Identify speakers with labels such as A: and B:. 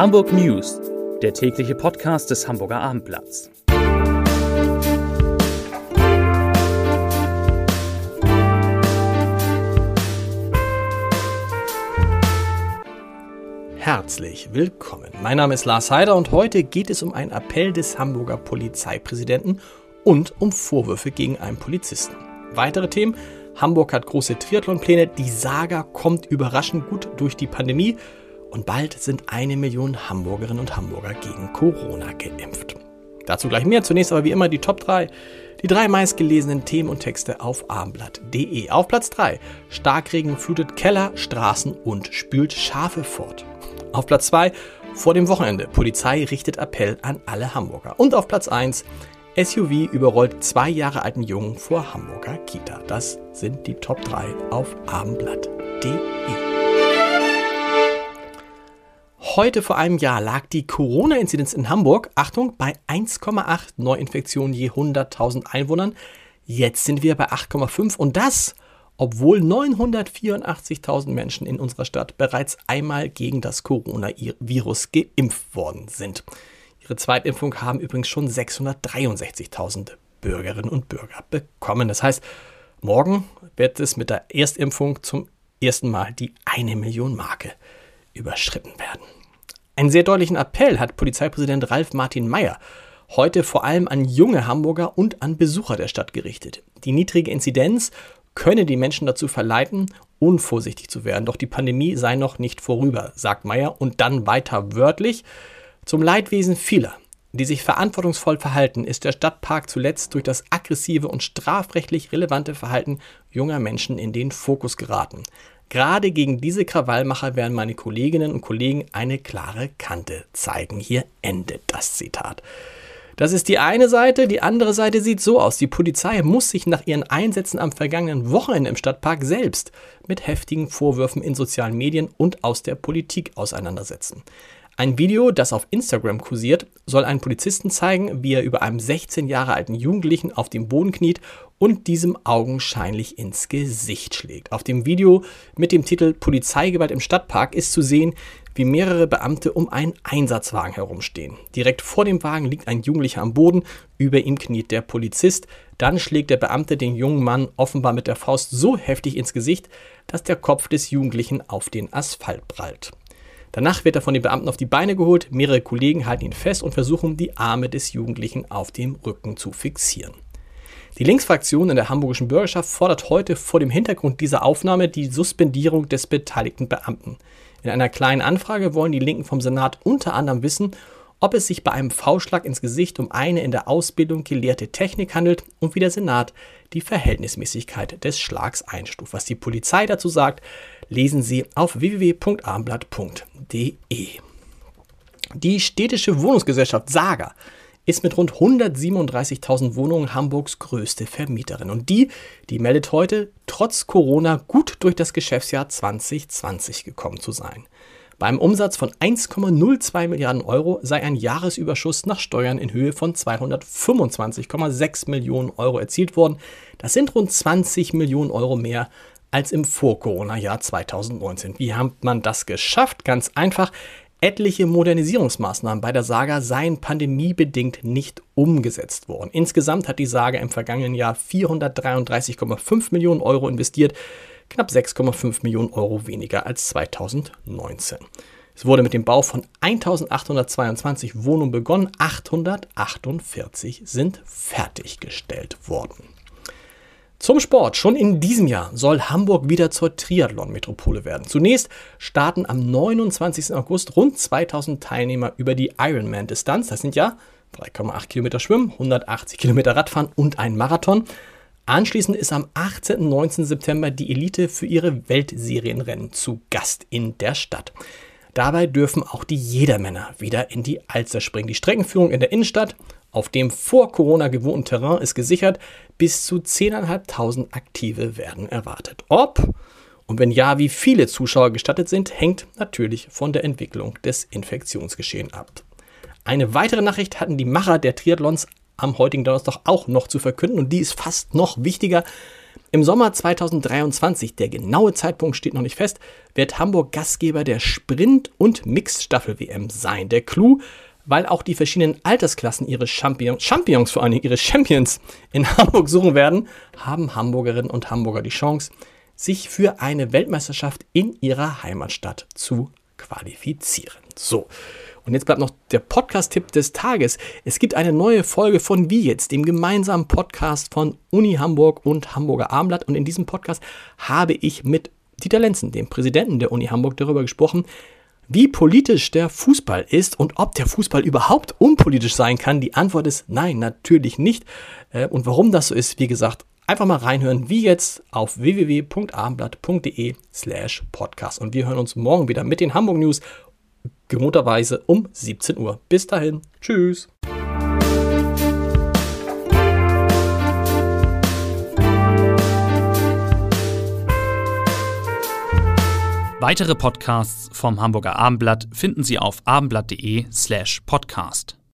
A: Hamburg News, der tägliche Podcast des Hamburger Abendblatts.
B: Herzlich willkommen. Mein Name ist Lars Heider und heute geht es um einen Appell des Hamburger Polizeipräsidenten und um Vorwürfe gegen einen Polizisten. Weitere Themen Hamburg hat große Triathlonpläne, die Saga kommt überraschend gut durch die Pandemie und bald sind eine Million Hamburgerinnen und Hamburger gegen Corona geimpft. Dazu gleich mehr. Zunächst aber wie immer die Top 3. Die drei meistgelesenen Themen und Texte auf abendblatt.de. Auf Platz 3. Starkregen flutet Keller, Straßen und spült Schafe fort. Auf Platz 2. Vor dem Wochenende. Polizei richtet Appell an alle Hamburger. Und auf Platz 1. SUV überrollt zwei Jahre alten Jungen vor Hamburger Kita. Das sind die Top 3 auf abendblatt.de. Heute vor einem Jahr lag die Corona-Inzidenz in Hamburg, Achtung, bei 1,8 Neuinfektionen je 100.000 Einwohnern. Jetzt sind wir bei 8,5 und das, obwohl 984.000 Menschen in unserer Stadt bereits einmal gegen das Coronavirus geimpft worden sind. Ihre Zweitimpfung haben übrigens schon 663.000 Bürgerinnen und Bürger bekommen. Das heißt, morgen wird es mit der Erstimpfung zum ersten Mal die eine Million Marke überschritten werden. Einen sehr deutlichen Appell hat Polizeipräsident Ralf Martin Mayer heute vor allem an junge Hamburger und an Besucher der Stadt gerichtet. Die niedrige Inzidenz könne die Menschen dazu verleiten, unvorsichtig zu werden. Doch die Pandemie sei noch nicht vorüber, sagt Mayer und dann weiter wörtlich. Zum Leidwesen vieler, die sich verantwortungsvoll verhalten, ist der Stadtpark zuletzt durch das aggressive und strafrechtlich relevante Verhalten junger Menschen in den Fokus geraten. Gerade gegen diese Krawallmacher werden meine Kolleginnen und Kollegen eine klare Kante zeigen. Hier endet das Zitat. Das ist die eine Seite. Die andere Seite sieht so aus. Die Polizei muss sich nach ihren Einsätzen am vergangenen Wochenende im Stadtpark selbst mit heftigen Vorwürfen in sozialen Medien und aus der Politik auseinandersetzen. Ein Video, das auf Instagram kursiert, soll einen Polizisten zeigen, wie er über einem 16 Jahre alten Jugendlichen auf dem Boden kniet und diesem augenscheinlich ins Gesicht schlägt. Auf dem Video mit dem Titel Polizeigewalt im Stadtpark ist zu sehen, wie mehrere Beamte um einen Einsatzwagen herumstehen. Direkt vor dem Wagen liegt ein Jugendlicher am Boden, über ihm kniet der Polizist. Dann schlägt der Beamte den jungen Mann offenbar mit der Faust so heftig ins Gesicht, dass der Kopf des Jugendlichen auf den Asphalt prallt. Danach wird er von den Beamten auf die Beine geholt, mehrere Kollegen halten ihn fest und versuchen, die Arme des Jugendlichen auf dem Rücken zu fixieren. Die Linksfraktion in der hamburgischen Bürgerschaft fordert heute vor dem Hintergrund dieser Aufnahme die Suspendierung des beteiligten Beamten. In einer kleinen Anfrage wollen die Linken vom Senat unter anderem wissen, ob es sich bei einem V-Schlag ins Gesicht um eine in der Ausbildung gelehrte Technik handelt und wie der Senat die Verhältnismäßigkeit des Schlags einstuft. Was die Polizei dazu sagt, lesen Sie auf www.abendblatt.de. Die städtische Wohnungsgesellschaft Saga ist mit rund 137.000 Wohnungen Hamburgs größte Vermieterin. Und die, die meldet heute, trotz Corona gut durch das Geschäftsjahr 2020 gekommen zu sein. Beim Umsatz von 1,02 Milliarden Euro sei ein Jahresüberschuss nach Steuern in Höhe von 225,6 Millionen Euro erzielt worden. Das sind rund 20 Millionen Euro mehr als im Vor-Corona-Jahr 2019. Wie hat man das geschafft? Ganz einfach. Etliche Modernisierungsmaßnahmen bei der Saga seien pandemiebedingt nicht umgesetzt worden. Insgesamt hat die Saga im vergangenen Jahr 433,5 Millionen Euro investiert knapp 6,5 Millionen Euro weniger als 2019. Es wurde mit dem Bau von 1822 Wohnungen begonnen, 848 sind fertiggestellt worden. Zum Sport. Schon in diesem Jahr soll Hamburg wieder zur Triathlon-Metropole werden. Zunächst starten am 29. August rund 2000 Teilnehmer über die Ironman-Distanz. Das sind ja 3,8 Kilometer Schwimmen, 180 Kilometer Radfahren und ein Marathon. Anschließend ist am 18. und 19. September die Elite für ihre Weltserienrennen zu Gast in der Stadt. Dabei dürfen auch die Jedermänner wieder in die Alster springen. Die Streckenführung in der Innenstadt auf dem vor Corona gewohnten Terrain ist gesichert. Bis zu 10.500 Aktive werden erwartet. Ob und wenn ja, wie viele Zuschauer gestattet sind, hängt natürlich von der Entwicklung des Infektionsgeschehens ab. Eine weitere Nachricht hatten die Macher der Triathlons am heutigen Donnerstag auch noch zu verkünden und die ist fast noch wichtiger. Im Sommer 2023, der genaue Zeitpunkt steht noch nicht fest, wird Hamburg Gastgeber der Sprint- und Mixed-Staffel-WM sein. Der Clou, weil auch die verschiedenen Altersklassen ihre Champions, Champions vor allem ihre Champions in Hamburg suchen werden, haben Hamburgerinnen und Hamburger die Chance, sich für eine Weltmeisterschaft in ihrer Heimatstadt zu qualifizieren. So. Und jetzt bleibt noch der Podcast-Tipp des Tages. Es gibt eine neue Folge von Wie jetzt, dem gemeinsamen Podcast von Uni Hamburg und Hamburger Abendblatt. Und in diesem Podcast habe ich mit Dieter Lenzen, dem Präsidenten der Uni Hamburg, darüber gesprochen, wie politisch der Fußball ist und ob der Fußball überhaupt unpolitisch sein kann. Die Antwort ist nein, natürlich nicht. Äh, und warum das so ist, wie gesagt, einfach mal reinhören, wie jetzt auf www.abendblatt.de slash podcast. Und wir hören uns morgen wieder mit den Hamburg News gewohnterweise um 17 Uhr. Bis dahin, tschüss.
A: Weitere Podcasts vom Hamburger Abendblatt finden Sie auf abendblatt.de slash podcast.